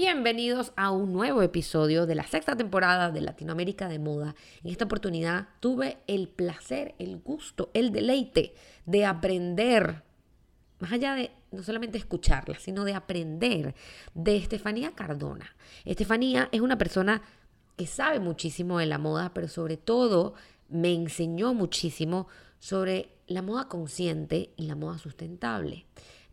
Bienvenidos a un nuevo episodio de la sexta temporada de Latinoamérica de Moda. En esta oportunidad tuve el placer, el gusto, el deleite de aprender, más allá de no solamente escucharla, sino de aprender de Estefanía Cardona. Estefanía es una persona que sabe muchísimo de la moda, pero sobre todo me enseñó muchísimo sobre la moda consciente y la moda sustentable,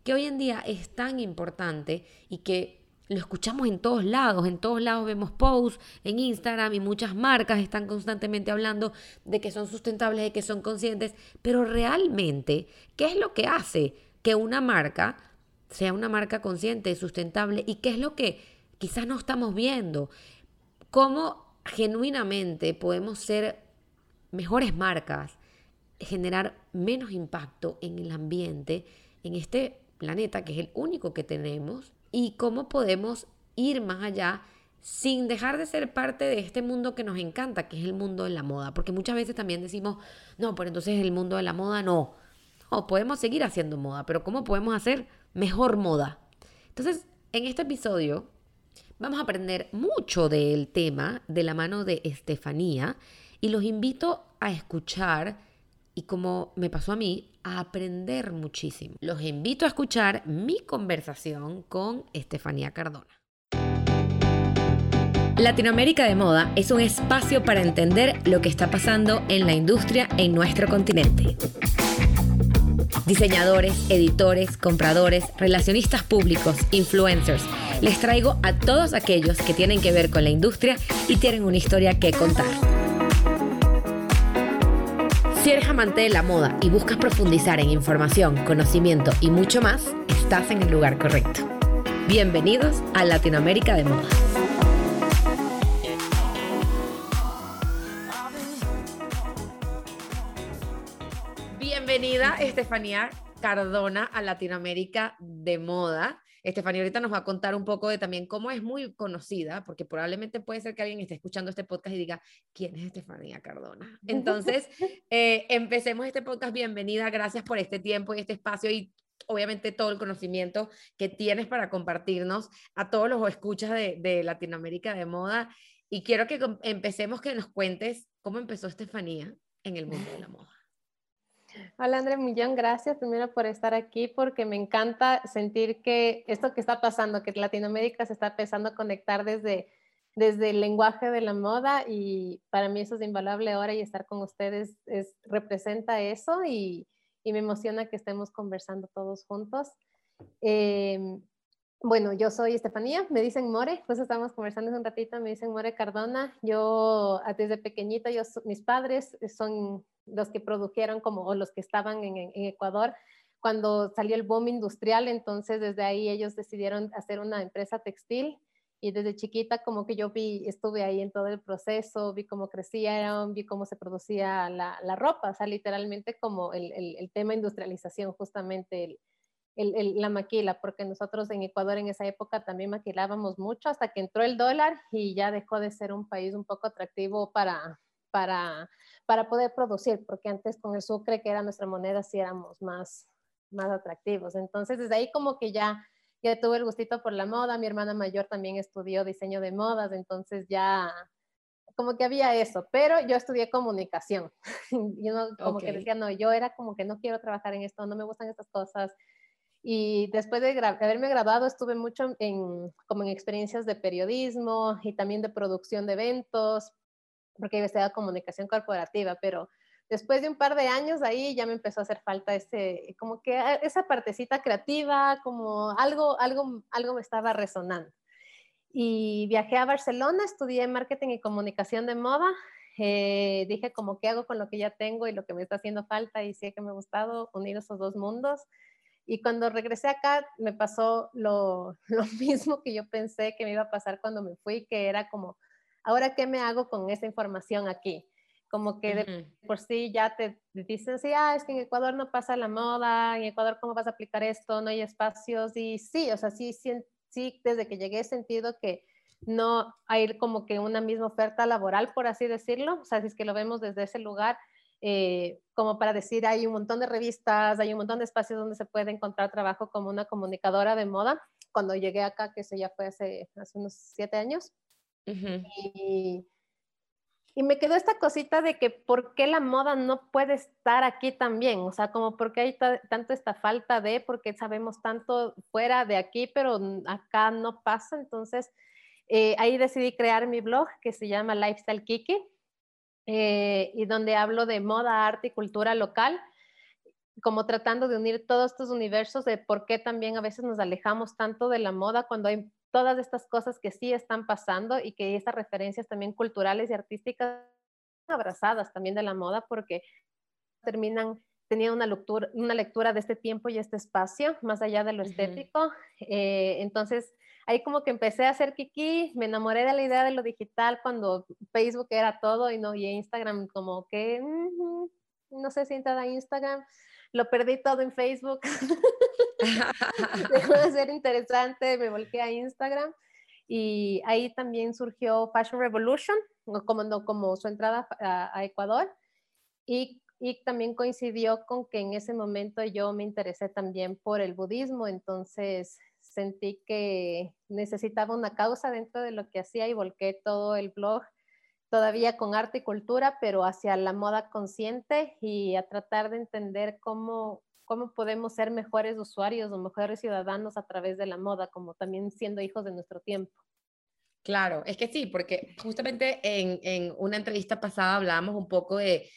que hoy en día es tan importante y que lo escuchamos en todos lados, en todos lados vemos posts en Instagram y muchas marcas están constantemente hablando de que son sustentables, de que son conscientes, pero realmente, ¿qué es lo que hace que una marca sea una marca consciente, sustentable y qué es lo que quizás no estamos viendo? ¿Cómo genuinamente podemos ser mejores marcas, generar menos impacto en el ambiente, en este planeta que es el único que tenemos? Y cómo podemos ir más allá sin dejar de ser parte de este mundo que nos encanta, que es el mundo de la moda. Porque muchas veces también decimos, no, pero entonces el mundo de la moda no. No, podemos seguir haciendo moda, pero ¿cómo podemos hacer mejor moda? Entonces, en este episodio vamos a aprender mucho del tema de la mano de Estefanía y los invito a escuchar y como me pasó a mí, a aprender muchísimo. Los invito a escuchar mi conversación con Estefanía Cardona. Latinoamérica de Moda es un espacio para entender lo que está pasando en la industria en nuestro continente. Diseñadores, editores, compradores, relacionistas públicos, influencers, les traigo a todos aquellos que tienen que ver con la industria y tienen una historia que contar. Si eres amante de la moda y buscas profundizar en información, conocimiento y mucho más, estás en el lugar correcto. Bienvenidos a Latinoamérica de Moda. Bienvenida Estefanía Cardona a Latinoamérica de Moda. Estefanía ahorita nos va a contar un poco de también cómo es muy conocida, porque probablemente puede ser que alguien esté escuchando este podcast y diga, ¿quién es Estefanía Cardona? Entonces, eh, empecemos este podcast. Bienvenida, gracias por este tiempo y este espacio y obviamente todo el conocimiento que tienes para compartirnos a todos los escuchas de, de Latinoamérica de moda. Y quiero que empecemos que nos cuentes cómo empezó Estefanía en el mundo de la moda. Hola André, millón gracias primero por estar aquí porque me encanta sentir que esto que está pasando, que Latinoamérica se está empezando a conectar desde, desde el lenguaje de la moda y para mí eso es invaluable ahora y estar con ustedes es, representa eso y, y me emociona que estemos conversando todos juntos. Em, bueno, yo soy Estefanía, me dicen More, pues estamos conversando hace un ratito, me dicen More Cardona. Yo desde pequeñita, yo, mis padres son los que produjeron como o los que estaban en, Ecuador cuando salió el boom industrial, entonces desde ahí ellos decidieron hacer una empresa textil y desde chiquita como que yo vi, estuve ahí en todo el proceso, vi cómo crecía, vi cómo se producía la, ropa, o sea, literalmente como el tema industrialización, justamente el, la maquila, porque nosotros en Ecuador en esa época también maquilábamos mucho hasta que entró el dólar y ya dejó de ser un país un poco atractivo para, para, para poder producir, porque antes con el sucre, que era nuestra moneda, sí éramos más, más atractivos. Entonces, desde ahí como que ya, ya tuve el gustito por la moda, mi hermana mayor también estudió diseño de modas, entonces ya como que había eso, pero yo estudié comunicación. yo no, como que decía, no, yo era como que no quiero trabajar en esto, no me gustan estas cosas. Y después de, haberme graduado estuve mucho en, como en experiencias de periodismo y también de producción de eventos, porque yo estudiado comunicación corporativa, pero después de un par de años ahí ya me empezó a hacer falta ese, como que esa partecita creativa, como algo, algo, algo me estaba resonando. Y viajé a Barcelona, estudié marketing y comunicación de moda. Eh, dije como qué hago con lo que ya tengo y lo que me está haciendo falta y sí que me ha gustado unir esos dos mundos. Y cuando regresé acá me pasó lo, lo mismo que yo pensé que me iba a pasar cuando me fui, que era como ahora qué me hago con esa información aquí. Como que de por sí ya te dicen, sí, ah, es que en Ecuador no pasa la moda, en Ecuador cómo vas a aplicar esto, no hay espacios. Y sí, o sea, sí, sí, sí desde que llegué he sentido que no hay como que una misma oferta laboral, por así decirlo. O sea, si es que lo vemos desde ese lugar, eh, como para decir, hay un montón de revistas, hay un montón de espacios donde se puede encontrar trabajo como una comunicadora de moda, cuando llegué acá, que eso ya fue hace, hace unos siete años. y, y, me quedó esta cosita de que por qué la moda no puede estar aquí también, o sea, como por qué hay tanto esta falta de, porque sabemos tanto fuera de aquí, pero acá no pasa. Entonces, eh, ahí decidí crear mi blog que se llama Lifestyle Kiki eh, y donde hablo de moda, arte y cultura local como tratando de unir todos estos universos de por qué también a veces nos alejamos tanto de la moda cuando hay todas estas cosas que sí están pasando y que estas referencias también culturales y artísticas abrazadas también de la moda porque terminan teniendo una lectura, una lectura de este tiempo y este espacio, más allá de lo estético. Eh, entonces, ahí como que empecé a hacer kiki, me enamoré de la idea de lo digital cuando Facebook era todo y no, y Instagram como que, no sé si entrar a Instagram, lo perdí todo en Facebook. Dejó de ser interesante, me volqué a Instagram y ahí también surgió Fashion Revolution, como, como su entrada a, Ecuador. Y, y, también coincidió con que en ese momento yo me interesé también por el budismo, entonces sentí que necesitaba una causa dentro de lo que hacía y volqué todo el blog todavía con arte y cultura, pero hacia la moda consciente y a tratar de entender cómo, cómo podemos ser mejores usuarios o mejores ciudadanos a través de la moda, como también siendo hijos de nuestro tiempo. Claro, es que sí, porque justamente en, en una entrevista pasada hablábamos un poco de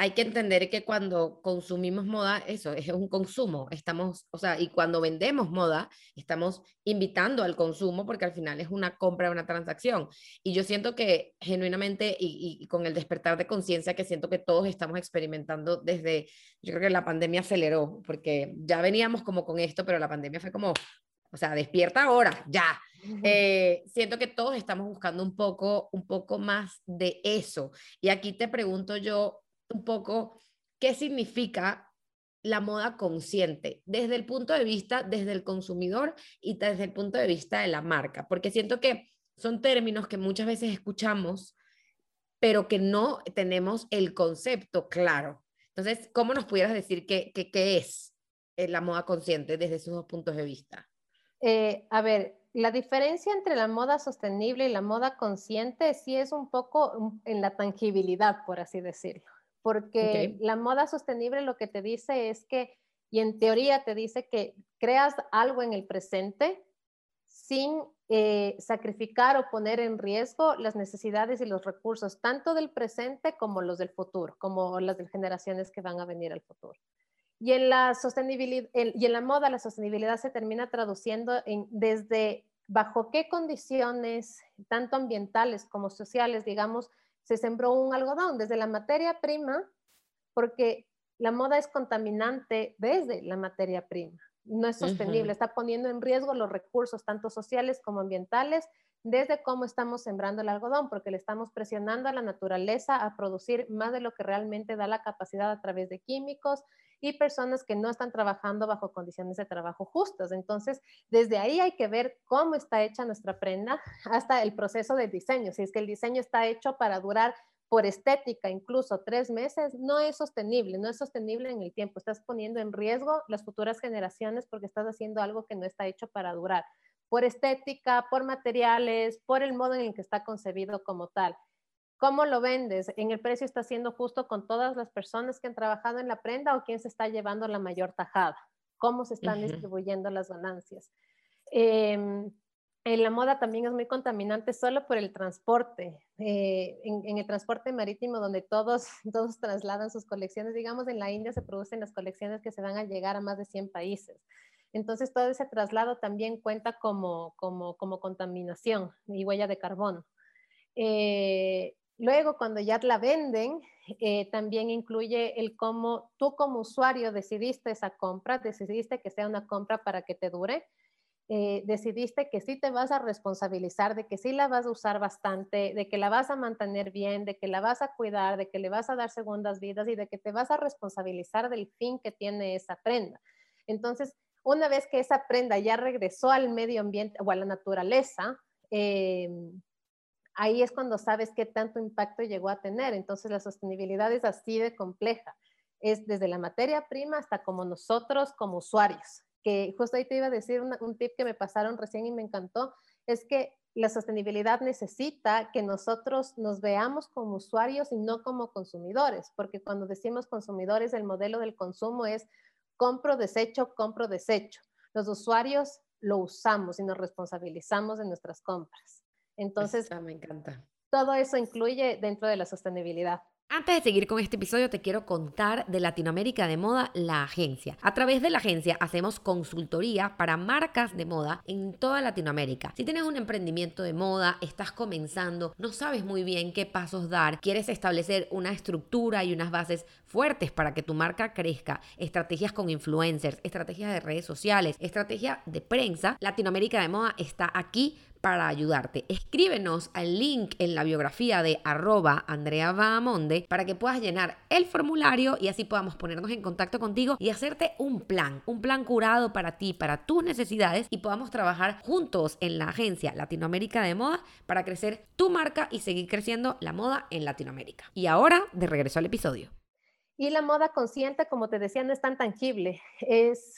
hay que entender que cuando consumimos moda, eso es un consumo. Estamos, o sea, y cuando vendemos moda, estamos invitando al consumo porque al final es una compra, una transacción. Y yo siento que genuinamente y, con el despertar de conciencia que siento que todos estamos experimentando desde, yo creo que la pandemia aceleró, porque ya veníamos como con esto, pero la pandemia fue como, o sea, despierta ahora, ya. Eh, siento que todos estamos buscando un poco, un poco más de eso. Y aquí te pregunto yo, un poco qué significa la moda consciente desde el punto de vista, desde el consumidor y desde el punto de vista de la marca, porque siento que son términos que muchas veces escuchamos, pero que no tenemos el concepto claro. Entonces, ¿cómo nos pudieras decir qué, qué, es eh, la moda consciente desde esos dos puntos de vista? Eh, a ver, la diferencia entre la moda sostenible y la moda consciente sí es un poco en la tangibilidad, por así decirlo porque la moda sostenible lo que te dice es que, y en teoría te dice que creas algo en el presente sin eh, sacrificar o poner en riesgo las necesidades y los recursos, tanto del presente como los del futuro, como las de generaciones que van a venir al futuro. Y en la sostenibilidad, y en la moda la sostenibilidad se termina traduciendo en desde bajo qué condiciones, tanto ambientales como sociales, digamos, se sembró un algodón desde la materia prima, porque la moda es contaminante desde la materia prima, no es sostenible, está poniendo en riesgo los recursos, tanto sociales como ambientales, desde cómo estamos sembrando el algodón, porque le estamos presionando a la naturaleza a producir más de lo que realmente da la capacidad a través de químicos y personas que no están trabajando bajo condiciones de trabajo justas. Entonces, desde ahí hay que ver cómo está hecha nuestra prenda hasta el proceso de diseño. Si es que el diseño está hecho para durar por estética incluso tres meses, no es sostenible, no es sostenible en el tiempo. Estás poniendo en riesgo las futuras generaciones porque estás haciendo algo que no está hecho para durar por estética, por materiales, por el modo en el que está concebido como tal. ¿Cómo lo vendes? ¿En el precio está siendo justo con todas las personas que han trabajado en la prenda o quién se está llevando la mayor tajada? ¿Cómo se están distribuyendo las ganancias? Em, en la moda también es muy contaminante solo por el transporte. Eh, en, en, el transporte marítimo, donde todos, todos trasladan sus colecciones, digamos, en la India se producen las colecciones que se van a llegar a más de 100 países. Entonces, todo ese traslado también cuenta como, como, como contaminación y huella de carbono. Eh, luego, cuando ya la venden, eh, también incluye el cómo tú como usuario decidiste esa compra, decidiste que sea una compra para que te dure, eh, decidiste que sí te vas a responsabilizar, de que sí la vas a usar bastante, de que la vas a mantener bien, de que la vas a cuidar, de que le vas a dar segundas vidas y de que te vas a responsabilizar del fin que tiene esa prenda. Entonces, una vez que esa prenda ya regresó al medio ambiente o a la naturaleza, em, ahí es cuando sabes qué tanto impacto llegó a tener. Entonces la sostenibilidad es así de compleja. Es desde la materia prima hasta como nosotros como usuarios, que justo ahí te iba a decir un tip que me pasaron recién y me encantó, es que la sostenibilidad necesita que nosotros nos veamos como usuarios y no como consumidores, porque cuando decimos consumidores, el modelo del consumo es compro, desecho, compro, desecho. Los usuarios lo usamos y nos responsabilizamos de nuestras compras. Entonces, me encanta. Todo eso incluye dentro de la sostenibilidad. Antes de seguir con este episodio, te quiero contar de Latinoamérica de Moda, la agencia. A través de la agencia hacemos consultoría para marcas de moda en toda Latinoamérica. Si tienes un emprendimiento de moda, estás comenzando, no sabes muy bien qué pasos dar, quieres establecer una estructura y unas bases fuertes para que tu marca crezca, estrategias con influencers, estrategias de redes sociales, estrategia de prensa, Latinoamérica de Moda está aquí para ayudarte. Escríbenos al link en la biografía de arroba Andrea Bahamonde para que puedas llenar el formulario y así podamos ponernos en contacto contigo y hacerte un plan, un plan curado para ti, para tus necesidades y podamos trabajar juntos en la agencia Latinoamérica de Moda para crecer tu marca y seguir creciendo la moda en Latinoamérica. Y ahora, de regreso al episodio. Y la moda consciente, como te decía, no es tan tangible, es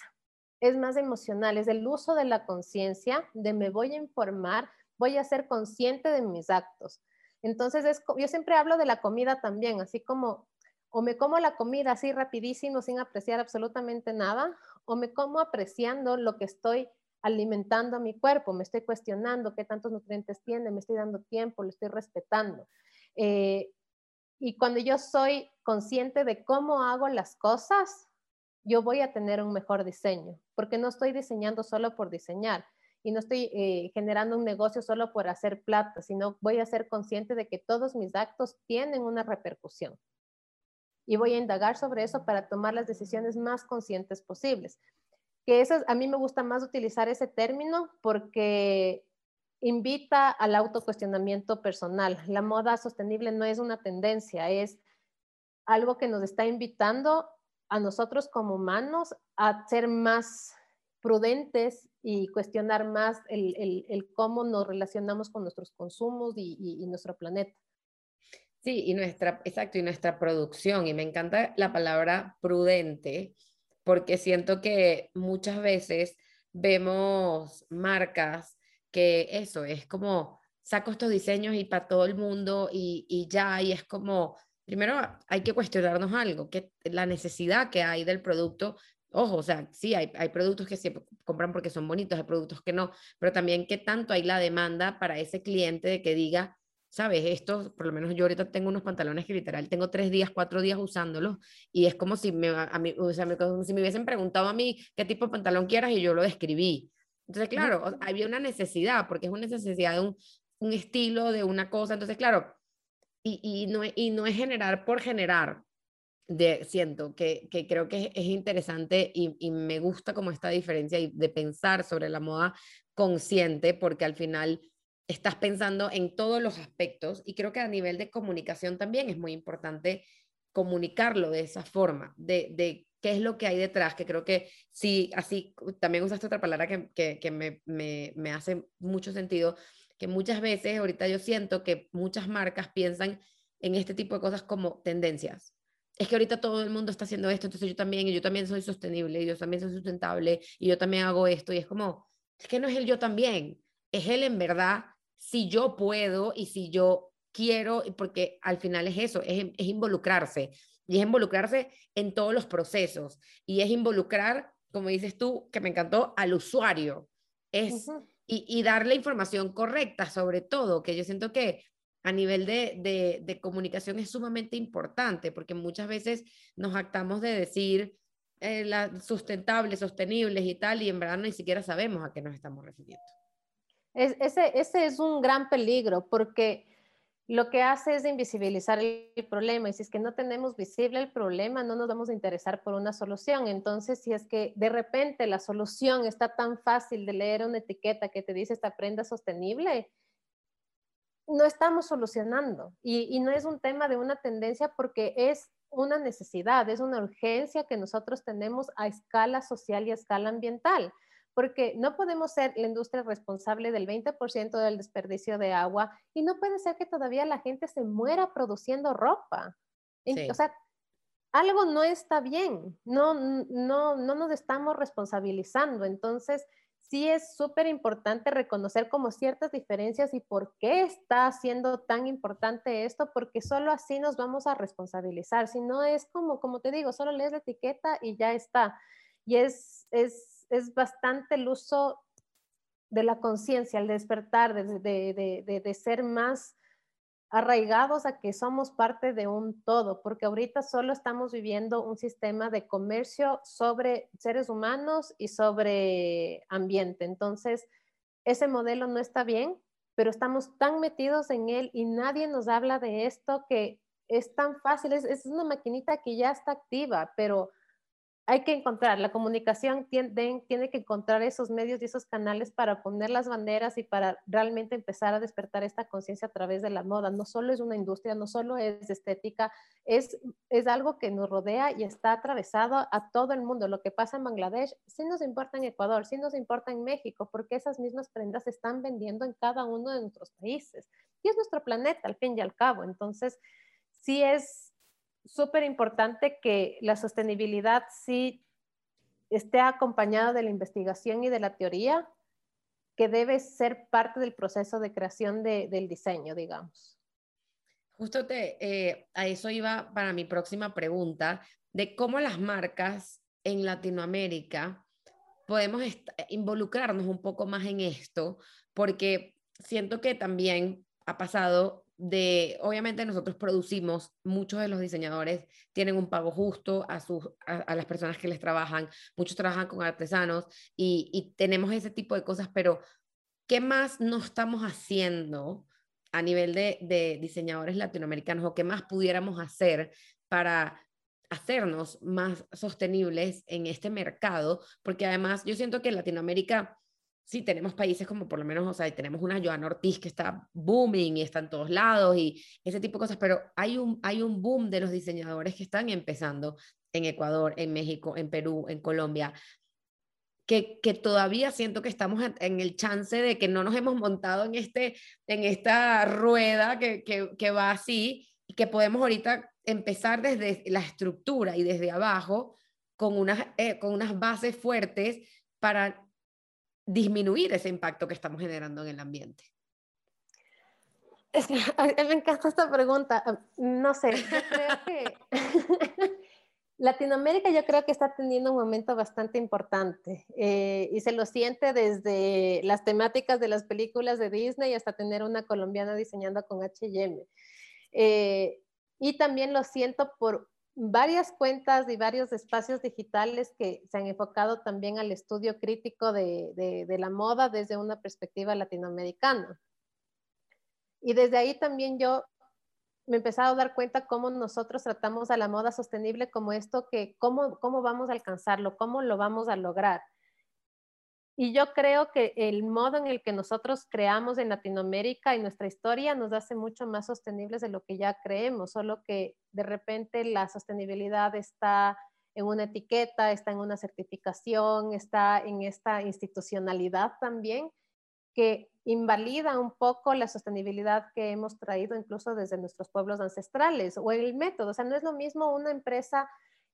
es más emocional, es el uso de la conciencia, de me voy a informar, voy a ser consciente de mis actos. Entonces, es, yo siempre hablo de la comida también, así como o me como la comida así rapidísimo sin apreciar absolutamente nada, o me como apreciando lo que estoy alimentando a mi cuerpo, me estoy cuestionando qué tantos nutrientes tiene, me estoy dando tiempo, lo estoy respetando. Eh, y cuando yo soy consciente de cómo hago las cosas, yo voy a tener un mejor diseño, porque no estoy diseñando solo por diseñar y no estoy eh, generando un negocio solo por hacer plata, sino voy a ser consciente de que todos mis actos tienen una repercusión. Y voy a indagar sobre eso para tomar las decisiones más conscientes posibles. Que eso, a mí me gusta más utilizar ese término porque invita al autocuestionamiento personal. La moda sostenible no es una tendencia, es algo que nos está invitando a nosotros como humanos a ser más prudentes y cuestionar más el, cómo nos relacionamos con nuestros consumos y, nuestro planeta. Sí, y nuestra, exacto, y nuestra producción. Y me encanta la palabra prudente, porque siento que muchas veces vemos marcas que eso es como saco estos diseños y para todo el mundo y, y ya, y es como primero hay que cuestionarnos algo, que la necesidad que hay del producto. Ojo, o sea, sí, hay, hay productos que se compran porque son bonitos, hay productos que no, pero también qué tanto hay la demanda para ese cliente de que diga, sabes, esto, por lo menos yo ahorita tengo unos pantalones que literal tengo tres días, cuatro días usándolos y es como si me, a mí, o sea, como si me hubiesen preguntado a mí qué tipo de pantalón quieras y yo lo describí. Entonces, claro, había una necesidad, porque es una necesidad de un, un estilo, de una cosa. Entonces, claro, y, no, y no es generar por generar. De, siento que, que creo que es, interesante y, y, me gusta como esta diferencia de pensar sobre la moda consciente porque al final estás pensando en todos los aspectos y creo que a nivel de comunicación también es muy importante comunicarlo de esa forma, de, de qué es lo que hay detrás, que creo que sí, así también usaste otra palabra que, que, que me, me, me hace mucho sentido, que muchas veces ahorita yo siento que muchas marcas piensan en este tipo de cosas como tendencias. Es que ahorita todo el mundo está haciendo esto, entonces yo también, y yo también soy sostenible, y yo también soy sustentable, y yo también hago esto, y es como, es que no es el yo también, es él en verdad, si yo puedo y si yo quiero, porque al final es eso, es, es involucrarse, y es involucrarse en todos los procesos, y es involucrar, como dices tú, que me encantó, al usuario. Es, y, dar la información correcta sobre todo, que yo siento que a nivel de, de, comunicación es sumamente importante, porque muchas veces nos actamos de decir eh, la, sustentables, sostenibles y tal, y en verdad ni siquiera sabemos a qué nos estamos refiriendo. Es, ese, ese es un gran peligro, porque lo que hace es invisibilizar el problema y si es que no tenemos visible el problema, no nos vamos a interesar por una solución. Entonces, si es que de repente la solución está tan fácil de leer una etiqueta que te dice esta prenda sostenible, no estamos solucionando. Y, y no es un tema de una tendencia porque es una necesidad, es una urgencia que nosotros tenemos a escala social y a escala ambiental porque no podemos ser la industria responsable del 20% del desperdicio de agua y no puede ser que todavía la gente se muera produciendo ropa. O sea, algo no está bien, no, no, no nos estamos responsabilizando. Entonces, sí es súper importante reconocer como ciertas diferencias y por qué está siendo tan importante esto, porque solo así nos vamos a responsabilizar. Si no es como, como te digo, solo lees la etiqueta y ya está. Y es, es, es bastante el uso de la conciencia, el despertar, de, de, de, de ser más arraigados a que somos parte de un todo, porque ahorita solo estamos viviendo un sistema de comercio sobre seres humanos y sobre ambiente. Entonces, ese modelo no está bien, pero estamos tan metidos en él y nadie nos habla de esto que es tan fácil, es, es una maquinita que ya está activa, pero hay que encontrar, la comunicación tiene, tiene, que encontrar esos medios y esos canales para poner las banderas y para realmente empezar a despertar esta conciencia a través de la moda. No solo es una industria, no solo es estética, es, es algo que nos rodea y está atravesado a todo el mundo. Lo que pasa en Bangladesh sí nos importa en Ecuador, sí nos importa en México, porque esas mismas prendas se están vendiendo en cada uno de nuestros países. Y es nuestro planeta, al fin y al cabo. Entonces, sí es súper importante que la sostenibilidad sí esté acompañada de la investigación y de la teoría, que debe ser parte del proceso de creación del diseño, digamos. Justo te, eh, a eso iba para mi próxima pregunta, de cómo las marcas en Latinoamérica podemos involucrarnos un poco más en esto, porque siento que también ha pasado de, obviamente nosotros producimos, muchos de los diseñadores tienen un pago justo a, sus, a, las personas que les trabajan, muchos trabajan con artesanos y, tenemos ese tipo de cosas, pero ¿qué más no estamos haciendo a nivel de, de diseñadores latinoamericanos o qué más pudiéramos hacer para hacernos más sostenibles en este mercado? Porque además yo siento que Latinoamérica sí, tenemos países como por lo menos, o sea, tenemos una Joana Ortiz que está booming y está en todos lados y ese tipo de cosas, pero hay un, hay un boom de los diseñadores que están empezando en Ecuador, en México, en Perú, en Colombia, que, que, todavía siento que estamos en, el chance de que no nos hemos montado en, este, en esta rueda que, que, que va así y que podemos ahorita empezar desde la estructura y desde abajo con unas, eh, con unas bases fuertes para disminuir ese impacto que estamos generando en el ambiente? Es me encanta esta pregunta. No sé, Latinoamérica yo creo que está teniendo un momento bastante importante eh, y se lo siente desde las temáticas de las películas de Disney hasta tener una colombiana diseñando con H&M. y también lo siento por varias cuentas y varios espacios digitales que se han enfocado también al estudio crítico de, la moda desde una perspectiva latinoamericana. Y desde ahí también yo me he empezado a dar cuenta cómo nosotros tratamos a la moda sostenible como esto que, cómo, cómo vamos a alcanzarlo, cómo lo vamos a lograr. Y yo creo que el modo en el que nosotros creamos en Latinoamérica y nuestra historia nos hace mucho más sostenibles de lo que ya creemos, solo que de repente la sostenibilidad está en una etiqueta, está en una certificación, está en esta institucionalidad también, que invalida un poco la sostenibilidad que hemos traído incluso desde nuestros pueblos ancestrales o el método. O sea, no es lo mismo una empresa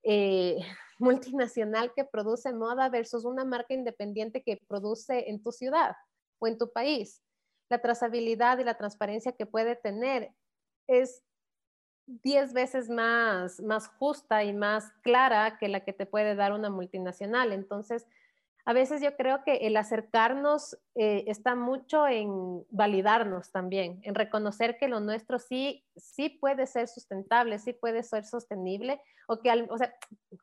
eh, multinacional que produce moda versus una marca independiente que produce en tu ciudad o en tu país. La trazabilidad y la transparencia que puede tener es 10 veces más, más justa y más clara que la que te puede dar una multinacional. Entonces, a veces yo creo que el acercarnos eh, está mucho en validarnos también, en reconocer que lo nuestro sí, sí puede ser sustentable, sí puede ser sostenible, o que, o sea,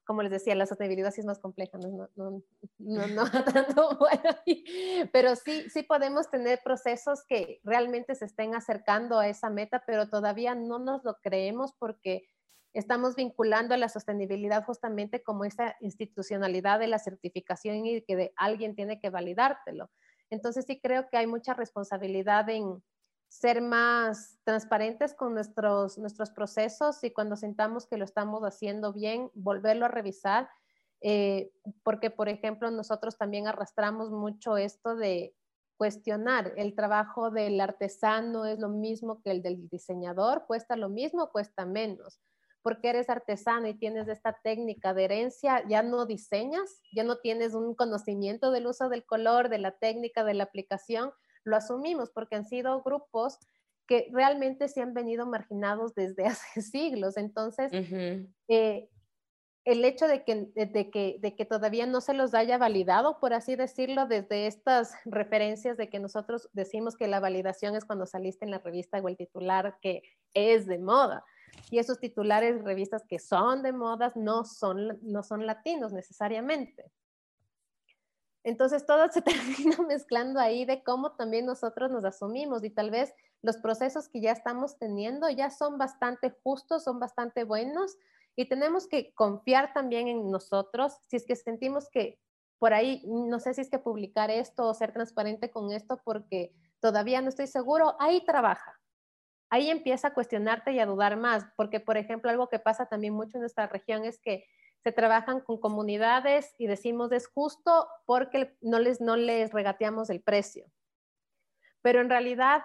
como les decía, la sostenibilidad sí es más compleja, no, no, no, no, tanto bueno, pero sí, sí podemos tener procesos que realmente se estén acercando a esa meta, pero todavía no nos lo creemos porque estamos vinculando a la sostenibilidad justamente como esa institucionalidad de la certificación y que alguien tiene que validártelo. Entonces sí creo que hay mucha responsabilidad en ser más transparentes con nuestros, nuestros procesos y cuando sintamos que lo estamos haciendo bien, volverlo a revisar, eh, porque por ejemplo nosotros también arrastramos mucho esto de cuestionar el trabajo del artesano es lo mismo que el del diseñador, cuesta lo mismo, cuesta menos porque eres artesano y tienes esta técnica de herencia, ya no diseñas, ya no tienes un conocimiento del uso del color, de la técnica, de la aplicación, lo asumimos porque han sido grupos que realmente se han venido marginados desde hace siglos. Entonces, eh, el hecho de que, de, que, de que todavía no se los haya validado, por así decirlo, desde estas referencias de que nosotros decimos que la validación es cuando saliste en la revista o el titular que es de moda. Y esos titulares de revistas que son de modas no son, no son latinos necesariamente. Entonces todo se termina mezclando ahí de cómo también nosotros nos asumimos y tal vez los procesos que ya estamos teniendo ya son bastante justos, son bastante buenos y tenemos que confiar también en nosotros si es que sentimos que por ahí, no sé si es que publicar esto o ser transparente con esto porque todavía no estoy seguro, ahí trabaja. Ahí empieza a cuestionarte y a dudar más, porque por ejemplo algo que pasa también mucho en nuestra región es que se trabajan con comunidades y decimos es justo porque no les, no les regateamos el precio. Pero en realidad,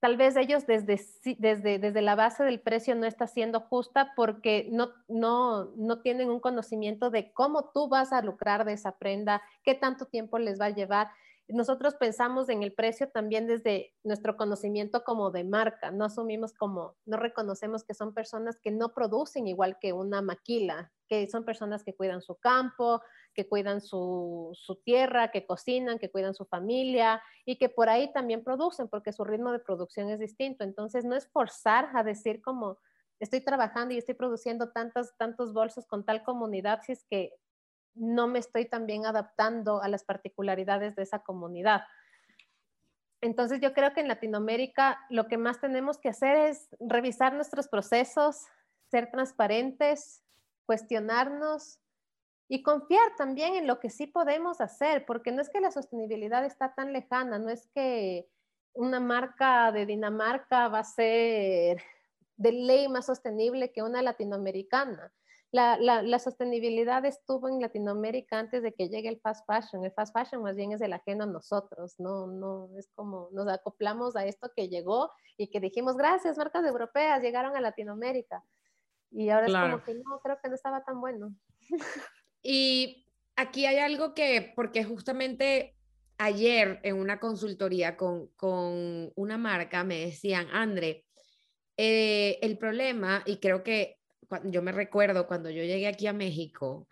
tal vez ellos desde, desde, desde la base del precio no está siendo justa porque no, no, no tienen un conocimiento de cómo tú vas a lucrar de esa prenda, qué tanto tiempo les va a llevar. Nosotros pensamos en el precio también desde nuestro conocimiento como de marca, no asumimos como, no reconocemos que son personas que no producen igual que una maquila, que son personas que cuidan su campo, que cuidan su, su, tierra, que cocinan, que cuidan su familia y que por ahí también producen porque su ritmo de producción es distinto. Entonces no es forzar a decir como estoy trabajando y estoy produciendo tantos, tantos bolsos con tal comunidad si es que no me estoy también adaptando a las particularidades de esa comunidad. Entonces yo creo que en Latinoamérica lo que más tenemos que hacer es revisar nuestros procesos, ser transparentes, cuestionarnos y confiar también en lo que sí podemos hacer, porque no es que la sostenibilidad está tan lejana, no es que una marca de Dinamarca va a ser de ley más sostenible que una latinoamericana la, sostenibilidad estuvo en Latinoamérica antes de que llegue el fast fashion. El fast fashion más bien es el ajeno a nosotros, no, no, es como nos acoplamos a esto que llegó y que dijimos, gracias, marcas europeas llegaron a Latinoamérica. Y ahora es como que no, creo que no estaba tan bueno. Y aquí hay algo que, porque justamente ayer en una consultoría con, con una marca me decían, André, eh, el problema, y creo que yo me recuerdo cuando yo llegué aquí a México,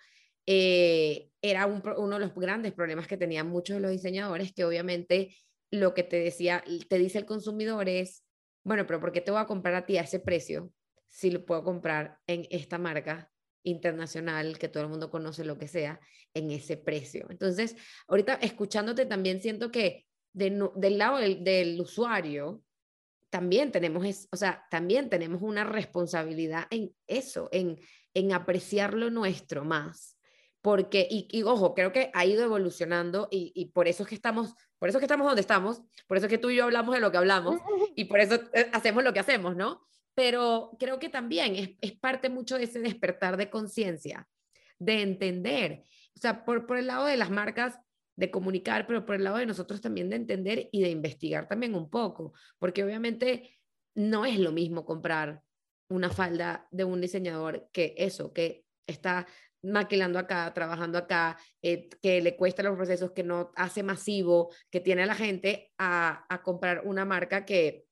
eh, era uno de los grandes problemas que tenían muchos de los diseñadores, que obviamente lo que te decía, te dice el consumidor es, bueno, pero ¿por qué te voy a comprar a ti a ese precio si lo puedo comprar en esta marca internacional que todo el mundo conoce, lo que sea, en ese precio? Entonces, ahorita escuchándote también siento que del lado del usuario, también tenemos, es, o sea, también tenemos una responsabilidad en eso, en, en apreciar lo nuestro más. Porque, y, ojo, creo que ha ido evolucionando y, y, por eso es que estamos, por eso es que estamos donde estamos, por eso es que tú y yo hablamos de lo que hablamos y por eso eh, hacemos lo que hacemos, ¿no? Pero creo que también es, es parte mucho de ese despertar de conciencia, de entender. O sea, por, por el lado de las marcas, de comunicar, pero por el lado de nosotros también de entender y de investigar también un poco, porque obviamente no es lo mismo comprar una falda de un diseñador que eso, que está maquilando acá, trabajando acá, eh, que le cuesta los procesos, que no hace masivo, que tiene a la gente a, a comprar una marca que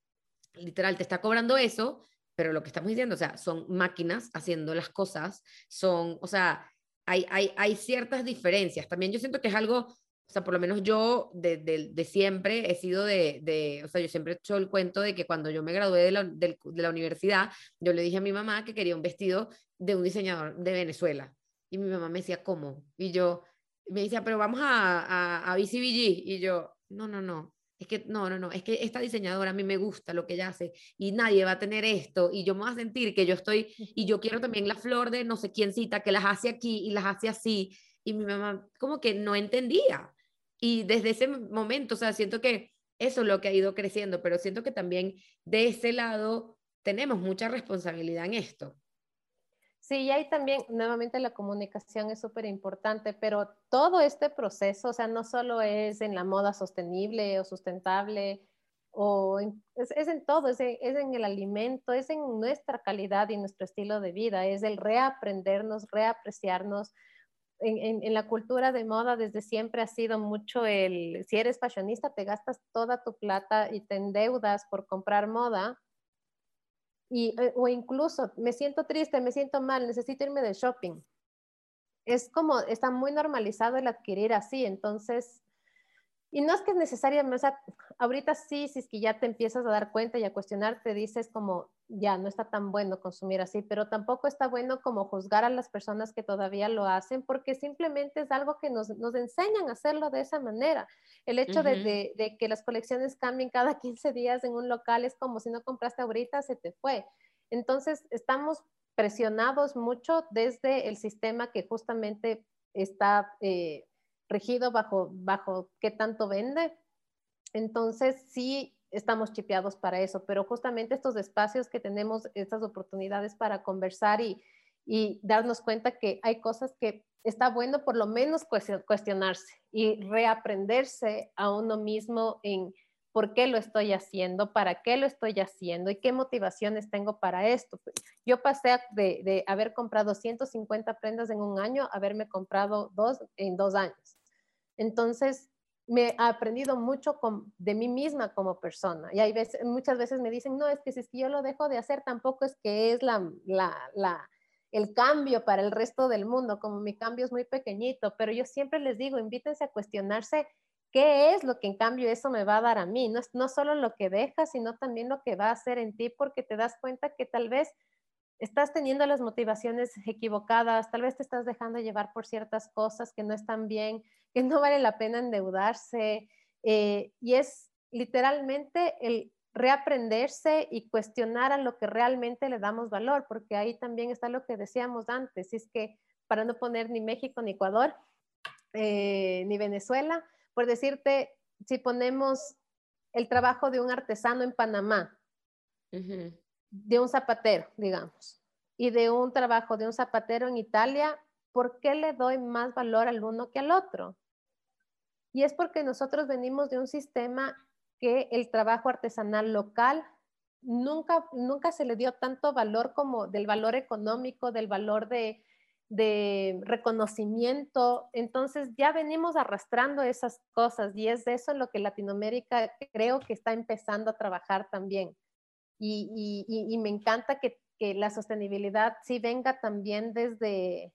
literal te está cobrando eso, pero lo que estamos diciendo, o sea, son máquinas haciendo las cosas, son, o sea, hay, hay, hay ciertas diferencias. También yo siento que es algo o sea, por lo menos yo de, de, siempre he sido de, de, o sea, yo siempre he hecho el cuento de que cuando yo me gradué de la, de, la, universidad, yo le dije a mi mamá que quería un vestido de un diseñador de Venezuela. Y mi mamá me decía, ¿cómo? Y yo, me decía, pero vamos a, a, a BCBG. Y yo, no, no, no. Es que, no, no, no, es que esta diseñadora a mí me gusta lo que ella hace y nadie va a tener esto y yo me voy a sentir que yo estoy y yo quiero también la flor de no sé quién cita que las hace aquí y las hace así y mi mamá como que no entendía. Y desde ese momento, o sea, siento que eso es lo que ha ido creciendo, pero siento que también de ese lado tenemos mucha responsabilidad en esto. Sí, y ahí también, nuevamente, la comunicación es súper importante, pero todo este proceso, o sea, no solo es en la moda sostenible o sustentable, o es, en todo, es en, el alimento, es en nuestra calidad y nuestro estilo de vida, es el reaprendernos, reapreciarnos. En, la cultura de moda desde siempre ha sido mucho el, si eres fashionista, te gastas toda tu plata y te endeudas por comprar moda, y, eh, o incluso me siento triste, me siento mal, necesito irme de shopping. Es como, está muy normalizado el adquirir así, entonces y no es que es necesario, o sea, ahorita sí, si es que ya te empiezas a dar cuenta y a cuestionar, te dices como, ya, no está tan bueno consumir así, pero tampoco está bueno como juzgar a las personas que todavía lo hacen, porque simplemente es algo que nos, nos enseñan a hacerlo de esa manera. El hecho de, de, que las colecciones cambien cada 15 días en un local es como si no compraste ahorita, se te fue. Entonces, estamos presionados mucho desde el sistema que justamente está... Eh, regido bajo, bajo qué tanto vende. Entonces, sí estamos chipeados para eso, pero justamente estos espacios que tenemos, estas oportunidades para conversar y, y darnos cuenta que hay cosas que está bueno por lo menos cuestionarse y reaprenderse a uno mismo en por qué lo estoy haciendo, para qué lo estoy haciendo y qué motivaciones tengo para esto. Yo pasé de, de haber comprado 150 prendas en un año a haberme comprado dos en dos años. Entonces, me he aprendido mucho de mí misma como persona. Y hay veces, muchas veces me dicen, no, es que si yo lo dejo de hacer, tampoco es que es la, el cambio para el resto del mundo, como mi cambio es muy pequeñito, pero yo siempre les digo, invítense a cuestionarse qué es lo que en cambio eso me va a dar a mí. No, no solo lo que dejas, sino también lo que va a hacer en ti, porque te das cuenta que tal vez estás teniendo las motivaciones equivocadas, tal vez te estás dejando llevar por ciertas cosas que no están bien, que no vale la pena endeudarse. Eh, y es literalmente el reaprenderse y cuestionar a lo que realmente le damos valor, porque ahí también está lo que decíamos antes, es que para no poner ni México ni Ecuador, eh, ni Venezuela, por decirte, si ponemos el trabajo de un artesano en Panamá, de un zapatero, digamos, y de un trabajo de un zapatero en Italia, ¿por qué le doy más valor al uno que al otro? Y es porque nosotros venimos de un sistema que el trabajo artesanal local nunca, nunca se le dio tanto valor como del valor económico, del valor de, reconocimiento. Entonces ya venimos arrastrando esas cosas y es de eso lo que Latinoamérica creo que está empezando a trabajar también. Y, me encanta que, la sostenibilidad sí venga también desde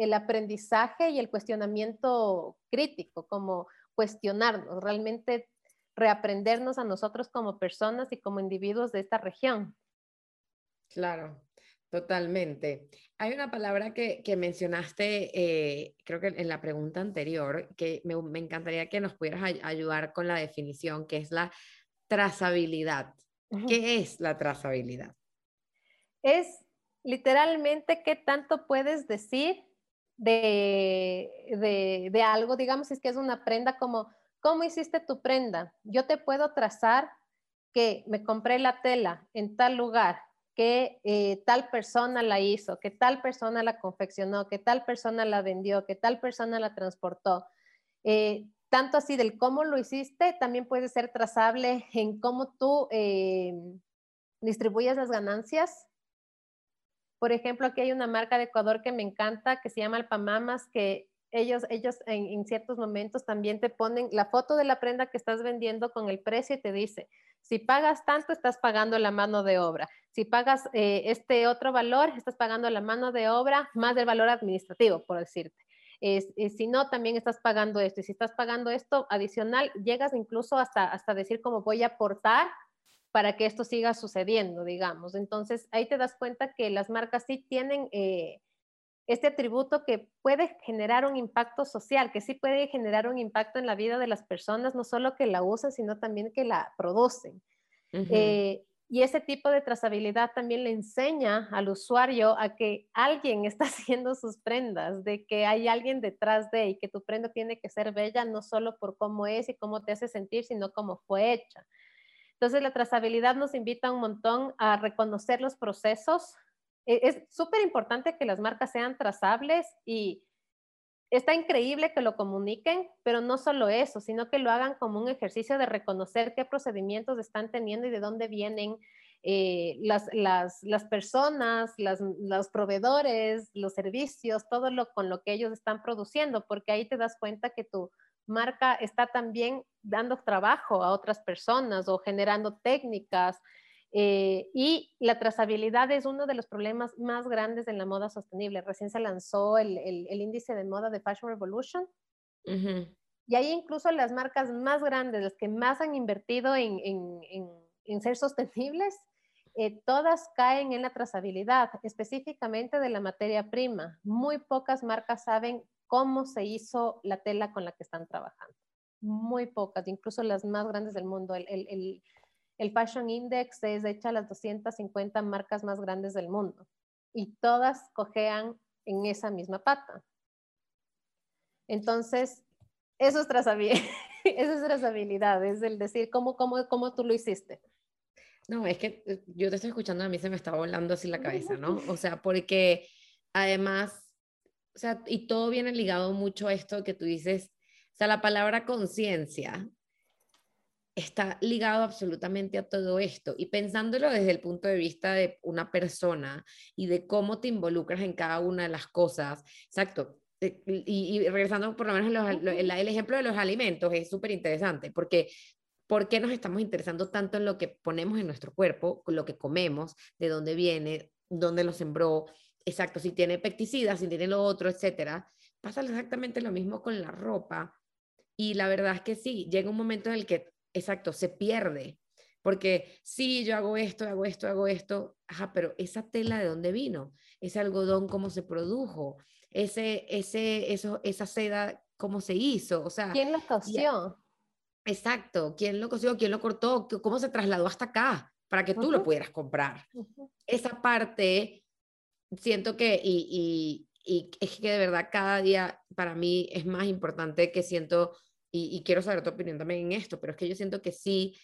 el aprendizaje y el cuestionamiento crítico, como cuestionarnos, realmente reaprendernos a nosotros como personas y como individuos de esta región. Claro, totalmente. Hay una palabra que, mencionaste, eh, creo que en la pregunta anterior, que me, me encantaría que nos pudieras ayudar con la definición, que es la trazabilidad. ¿Qué es la trazabilidad? Es literalmente qué tanto puedes decir de, de, algo, digamos, es que es una prenda como, ¿cómo hiciste tu prenda? Yo te puedo trazar que me compré la tela en tal lugar, que eh, tal persona la hizo, que tal persona la confeccionó, que tal persona la vendió, que tal persona la transportó. Eh, tanto así del cómo lo hiciste, también puede ser trazable en cómo tú eh, distribuyes las ganancias. Por ejemplo, aquí hay una marca de Ecuador que me encanta, que se llama Alpamamas, que ellos, ellos en, ciertos momentos también te ponen la foto de la prenda que estás vendiendo con el precio y te dice, si pagas tanto, estás pagando la mano de obra. Si pagas eh, este otro valor, estás pagando la mano de obra más del valor administrativo, por decirte. Si no, también estás pagando esto. Y si estás pagando esto adicional, llegas incluso hasta, hasta decir cómo voy a aportar para que esto siga sucediendo, digamos. Entonces, ahí te das cuenta que las marcas sí tienen eh, este atributo que puede generar un impacto social, que sí puede generar un impacto en la vida de las personas, no solo que la usan, sino también que la producen. Y ese tipo de trazabilidad también le enseña al usuario a que alguien está haciendo sus prendas, de que hay alguien detrás de y que tu prenda tiene que ser bella no solo por cómo es y cómo te hace sentir, sino cómo fue hecha. Entonces la trazabilidad nos invita un montón a reconocer los procesos. E, es súper importante que las marcas sean trazables y está increíble que lo comuniquen, pero no solo eso, sino que lo hagan como un ejercicio de reconocer qué procedimientos están teniendo y de dónde vienen eh, las, las, personas, los proveedores, los servicios, todo lo con lo que ellos están produciendo, porque ahí te das cuenta que tu marca está también dando trabajo a otras personas o generando técnicas. Eh, y la trazabilidad es uno de los problemas más grandes en la moda sostenible. Recién se lanzó el, el, índice de moda de Fashion Revolution. Y ahí incluso las marcas más grandes, las que más han invertido en, en, en ser sostenibles, eh, todas caen en la trazabilidad, específicamente de la materia prima. Muy pocas marcas saben cómo se hizo la tela con la que están trabajando. Muy pocas, incluso las más grandes del mundo. El, el, el, Fashion Index es hecha a las 250 marcas más grandes del mundo y todas cojean en esa misma pata. Entonces, eso es trazabilidad, eso es trazabilidad, es el decir cómo, cómo, cómo tú lo hiciste. No, es que eh, yo te estoy escuchando, a mí se me está volando así la cabeza, ¿no? O sea, porque además, sea, y todo viene ligado mucho a esto que tú dices, o sea, la palabra conciencia está ligado absolutamente a todo esto. Y pensándolo desde el punto de vista de una persona y de cómo te involucras en cada una de las cosas, exacto. Eh, y, regresando por lo menos el, el ejemplo de los alimentos es súper interesante porque ¿Por qué nos estamos interesando tanto en lo que ponemos en nuestro cuerpo, lo que comemos, de dónde viene, dónde lo sembró? Exacto, si tiene pesticidas, si tiene lo otro, etcétera. Pasa exactamente lo mismo con la ropa. Y la verdad es que sí, llega un momento en el que, exacto, se pierde. Porque sí, yo hago esto, hago esto, hago esto, ajá, pero esa tela de dónde vino, ese algodón cómo se produjo, ese, ese, eso, esa seda cómo se hizo, o sea. ¿Quién lo cosió? Exacto, quién lo cosió, quién lo cortó, cómo se trasladó hasta acá para que tú lo pudieras comprar. Esa parte, siento que, y, y, es que de verdad cada día para mí es más importante que siento, y, quiero saber tu opinión también en esto, pero es que yo siento que sí,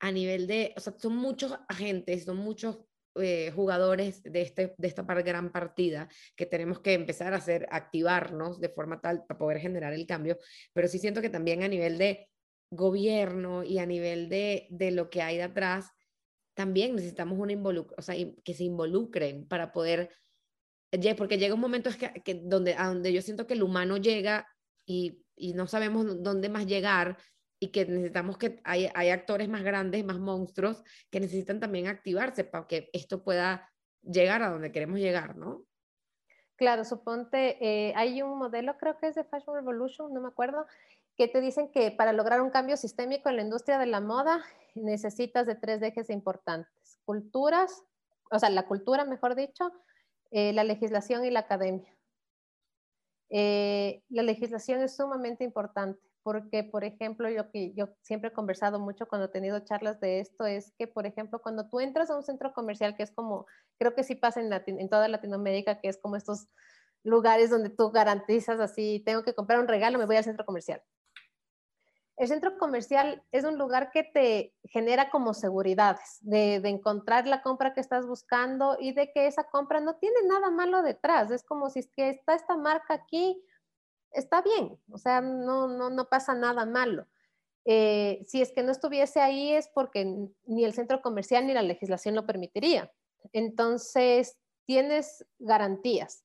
a nivel de, o sea, son muchos agentes, son muchos eh, jugadores de, este, de esta gran partida que tenemos que empezar a hacer, activarnos de forma tal para poder generar el cambio, pero sí siento que también a nivel de gobierno y a nivel de, de lo que hay detrás, también necesitamos una o sea, que se involucren para poder, porque llega un momento es que, donde, a donde yo siento que el humano llega y, y, no sabemos dónde más llegar y que necesitamos que hay, hay actores más grandes, más monstruos, que necesitan también activarse para que esto pueda llegar a donde queremos llegar, ¿no? Claro, suponte, eh, hay un modelo, creo que es de Fashion Revolution, no me acuerdo, que te dicen que para lograr un cambio sistémico en la industria de la moda necesitas de tres ejes importantes. Culturas, o sea, la cultura, mejor dicho, eh, la legislación y la academia. Eh, la legislación es sumamente importante porque, por ejemplo, yo que yo siempre he conversado mucho cuando he tenido charlas de esto, es que, por ejemplo, cuando tú entras a un centro comercial, que es como, creo que sí pasa en, en toda Latinoamérica, que es como estos lugares donde tú garantizas así, tengo que comprar un regalo, me voy al centro comercial. El centro comercial es un lugar que te genera como seguridades de, encontrar la compra que estás buscando y de que esa compra no tiene nada malo detrás. Es como si es que está esta marca aquí, está bien, o sea, no, no, no pasa nada malo. Eh, si es que no estuviese ahí es porque ni el centro comercial ni la legislación lo permitiría. Entonces, tienes garantías.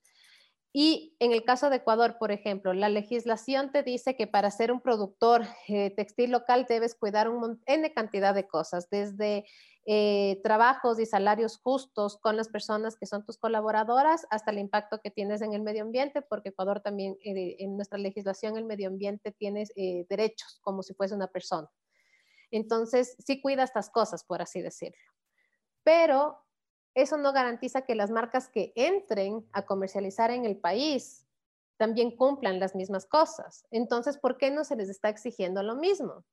Y en el caso de Ecuador, por ejemplo, la legislación te dice que para ser un productor eh, textil local debes cuidar un N cantidad de cosas, desde eh, trabajos y salarios justos con las personas que son tus colaboradoras hasta el impacto que tienes en el medio ambiente, porque Ecuador también, eh, en nuestra legislación, el medio ambiente tiene derechos como si fuese una persona. Entonces, sí cuida estas cosas, por así decirlo. Pero eso no garantiza que las marcas que entren a comercializar en el país también cumplan las mismas cosas. Entonces, ¿por qué no se les está exigiendo lo mismo?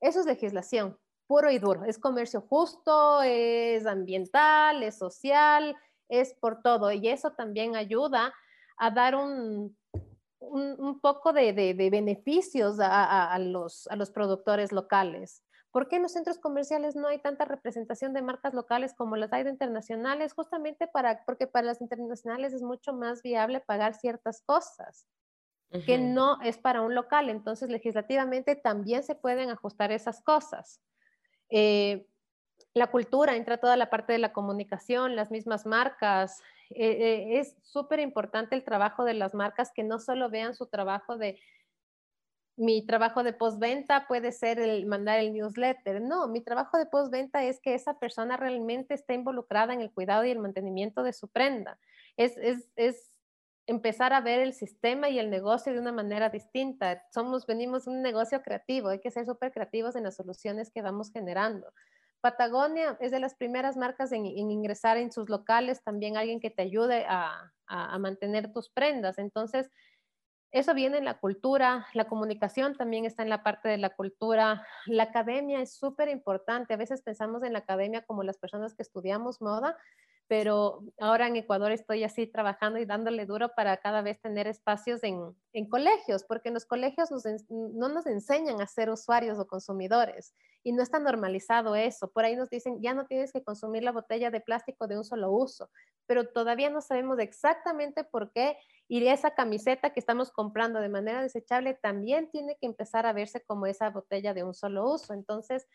Eso es legislación, puro y duro. Es comercio justo, es ambiental, es social, es por todo. Y eso también ayuda a dar un, un, poco de, beneficios a, los, a los productores locales. ¿Por qué en los centros comerciales no hay tanta representación de marcas locales como las hay de internacionales? Justamente para, porque para las internacionales es mucho más viable pagar ciertas cosas. que no es para un local. Entonces, legislativamente también se pueden ajustar esas cosas. Eh, la cultura entra toda la parte de la comunicación, las mismas marcas. Eh, eh, es súper importante el trabajo de las marcas que no solo vean su trabajo de mi trabajo de postventa puede ser el mandar el newsletter. No, mi trabajo de postventa es que esa persona realmente esté involucrada en el cuidado y el mantenimiento de su prenda. Es, es, es empezar a ver el sistema y el negocio de una manera distinta. Somos, venimos de un negocio creativo, hay que ser súper creativos en las soluciones que vamos generando. Patagonia es de las primeras marcas en, ingresar en sus locales, también alguien que te ayude a, a, mantener tus prendas. Entonces, eso viene en la cultura, la comunicación también está en la parte de la cultura, la academia es súper importante. A veces pensamos en la academia como las personas que estudiamos moda, pero ahora en Ecuador estoy así trabajando y dándole duro para cada vez tener espacios en, colegios, porque en los colegios no nos enseñan a ser usuarios o consumidores y no está normalizado eso. Por ahí nos dicen, ya no tienes que consumir la botella de plástico de un solo uso, pero todavía no sabemos exactamente por qué y esa camiseta que estamos comprando de manera desechable también tiene que empezar a verse como esa botella de un solo uso. Entonces,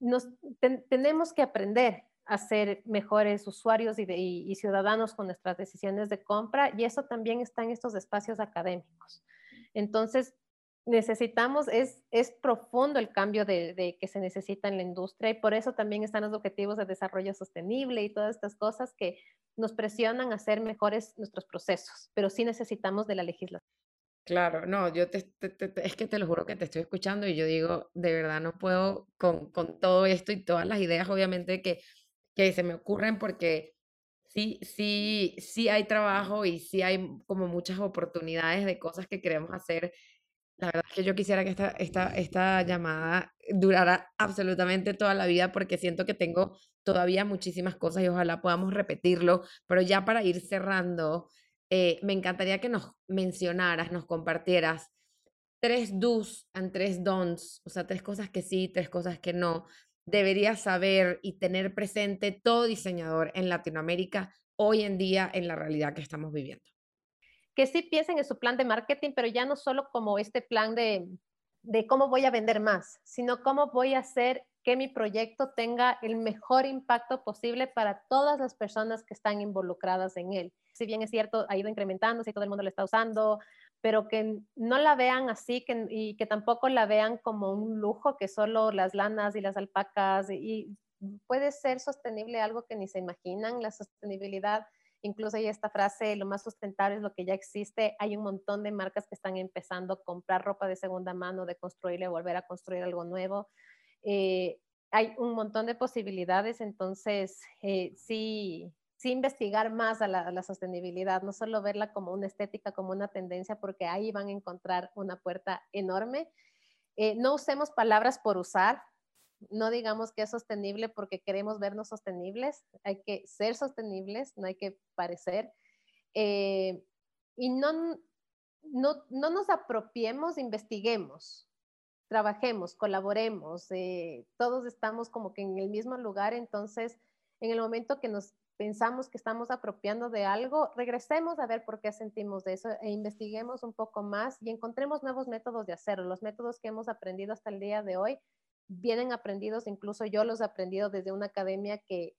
nos, tenemos que aprender a ser mejores usuarios y, ciudadanos con nuestras decisiones de compra y eso también está en estos espacios académicos. Entonces, necesitamos, es, es profundo el cambio de, que se necesita en la industria y por eso también están los objetivos de desarrollo sostenible y todas estas cosas que nos presionan a hacer mejores nuestros procesos, pero sí necesitamos de la legislación. Claro, no, yo te, es que te lo juro que te estoy escuchando y yo digo, de verdad no puedo con, con todo esto y todas las ideas, obviamente, que que se me ocurren porque sí, sí, sí hay trabajo y sí hay como muchas oportunidades de cosas que queremos hacer. La verdad es que yo quisiera que esta, esta, esta llamada durara absolutamente toda la vida porque siento que tengo todavía muchísimas cosas y ojalá podamos repetirlo, pero ya para ir cerrando, eh, me encantaría que nos mencionaras, nos compartieras tres do's and tres don'ts, o sea, tres cosas que sí, tres cosas que no, debería saber y tener presente todo diseñador en Latinoamérica hoy en día en la realidad que estamos viviendo? Que sí piensen en su plan de marketing, pero ya no solo como este plan de, de cómo voy a vender más, sino cómo voy a hacer que mi proyecto tenga el mejor impacto posible para todas las personas que están involucradas en él. Si bien es cierto, ha ido incrementando, si todo el mundo lo está usando, pero que no la vean así y que tampoco la vean como un lujo, que solo las lanas y las alpacas, y, puede ser sostenible algo que ni se imaginan, la sostenibilidad. Incluso hay esta frase, lo más sustentable es lo que ya existe. Hay un montón de marcas que están empezando a comprar ropa de segunda mano, de construirle, volver a construir algo nuevo. Eh, hay un montón de posibilidades, entonces eh, sí, sí investigar más a la, sostenibilidad, no solo verla como una estética, como una tendencia, porque ahí van a encontrar una puerta enorme. Eh, no usemos palabras por usar, no digamos que es sostenible porque queremos vernos sostenibles, hay que ser sostenibles, no hay que parecer. Eh, y no, no, no, nos apropiemos, investiguemos, trabajemos, colaboremos, eh, todos estamos como que en el mismo lugar, entonces en el momento que nos pensamos que estamos apropiando de algo, regresemos a ver por qué sentimos de eso e investiguemos un poco más y encontremos nuevos métodos de hacerlo. Los métodos que hemos aprendido hasta el día de hoy vienen aprendidos, incluso yo los he aprendido desde una academia que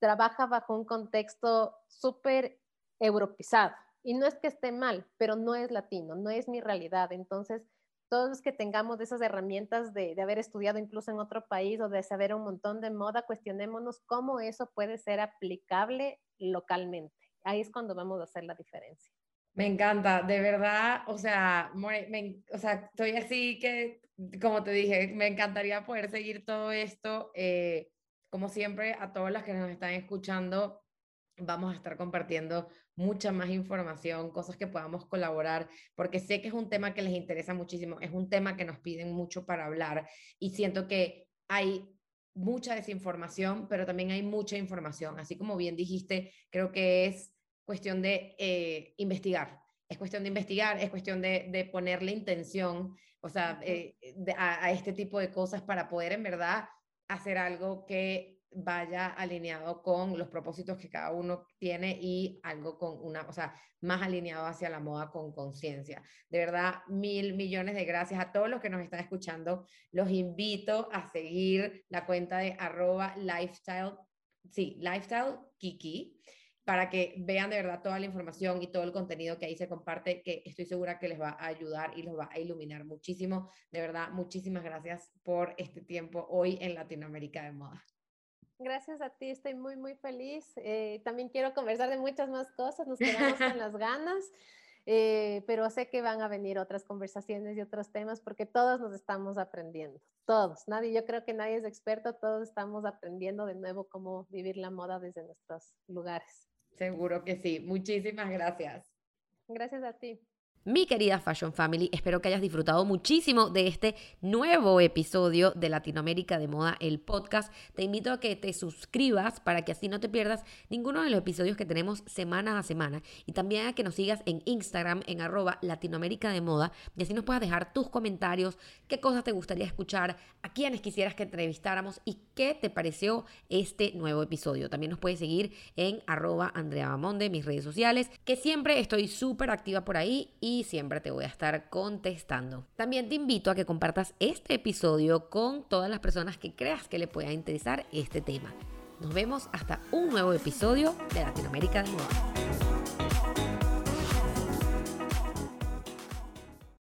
trabaja bajo un contexto súper europizado. Y no es que esté mal, pero no es latino, no es mi realidad. Entonces, todos los que tengamos esas herramientas de, haber estudiado incluso en otro país o de saber un montón de moda, cuestionémonos cómo eso puede ser aplicable localmente. Ahí es cuando vamos a hacer la diferencia. Me encanta, de verdad, o sea, o sea, estoy así que, como te dije, me encantaría poder seguir todo esto. Eh, como siempre, a todos los que nos están escuchando, vamos a estar compartiendo mucha más información, cosas que podamos colaborar, porque sé que es un tema que les interesa muchísimo, es un tema que nos piden mucho para hablar y siento que hay mucha desinformación, pero también hay mucha información. Así como bien dijiste, creo que es cuestión de eh, investigar. Es cuestión de investigar, es cuestión de, de ponerle intención, o sea, eh, a, a este tipo de cosas para poder en verdad hacer algo que vaya alineado con los propósitos que cada uno tiene y algo con una, o sea, más alineado hacia la moda con conciencia. De verdad, mil millones de gracias a todos los que nos están escuchando. Los invito a seguir la cuenta de arroba lifestyle, sí, lifestyle kiki para que vean de verdad toda la información y todo el contenido que ahí se comparte, que estoy segura que les va a ayudar y los va a iluminar muchísimo. De verdad, muchísimas gracias por este tiempo hoy en Latinoamérica de Moda. Gracias a ti, estoy muy, muy feliz. Eh, también quiero conversar de muchas más cosas, nos quedamos con las ganas, eh, pero sé que van a venir otras conversaciones y otros temas porque todos nos estamos aprendiendo, todos. Nadie, yo creo que nadie es experto, todos estamos aprendiendo de nuevo cómo vivir la moda desde nuestros lugares. Seguro que sí. Muchísimas gracias. Gracias a ti. Mi querida Fashion Family, espero que hayas disfrutado muchísimo de este nuevo episodio de Latinoamérica de Moda, el podcast. Te invito a que te suscribas para que así no te pierdas ninguno de los episodios que tenemos semana a semana y también a que nos sigas en Instagram en arroba Latinoamérica de Moda y así nos puedas dejar tus comentarios, qué cosas te gustaría escuchar, a quienes quisieras que entrevistáramos y qué te pareció este nuevo episodio. También nos puedes seguir en arroba Andrea Bamonde, mis redes sociales, que siempre estoy súper activa por ahí y siempre te voy a estar contestando. También te invito a que compartas este episodio con todas las personas que creas que le pueda interesar este tema. Nos vemos hasta un nuevo episodio de Latinoamérica de Moda.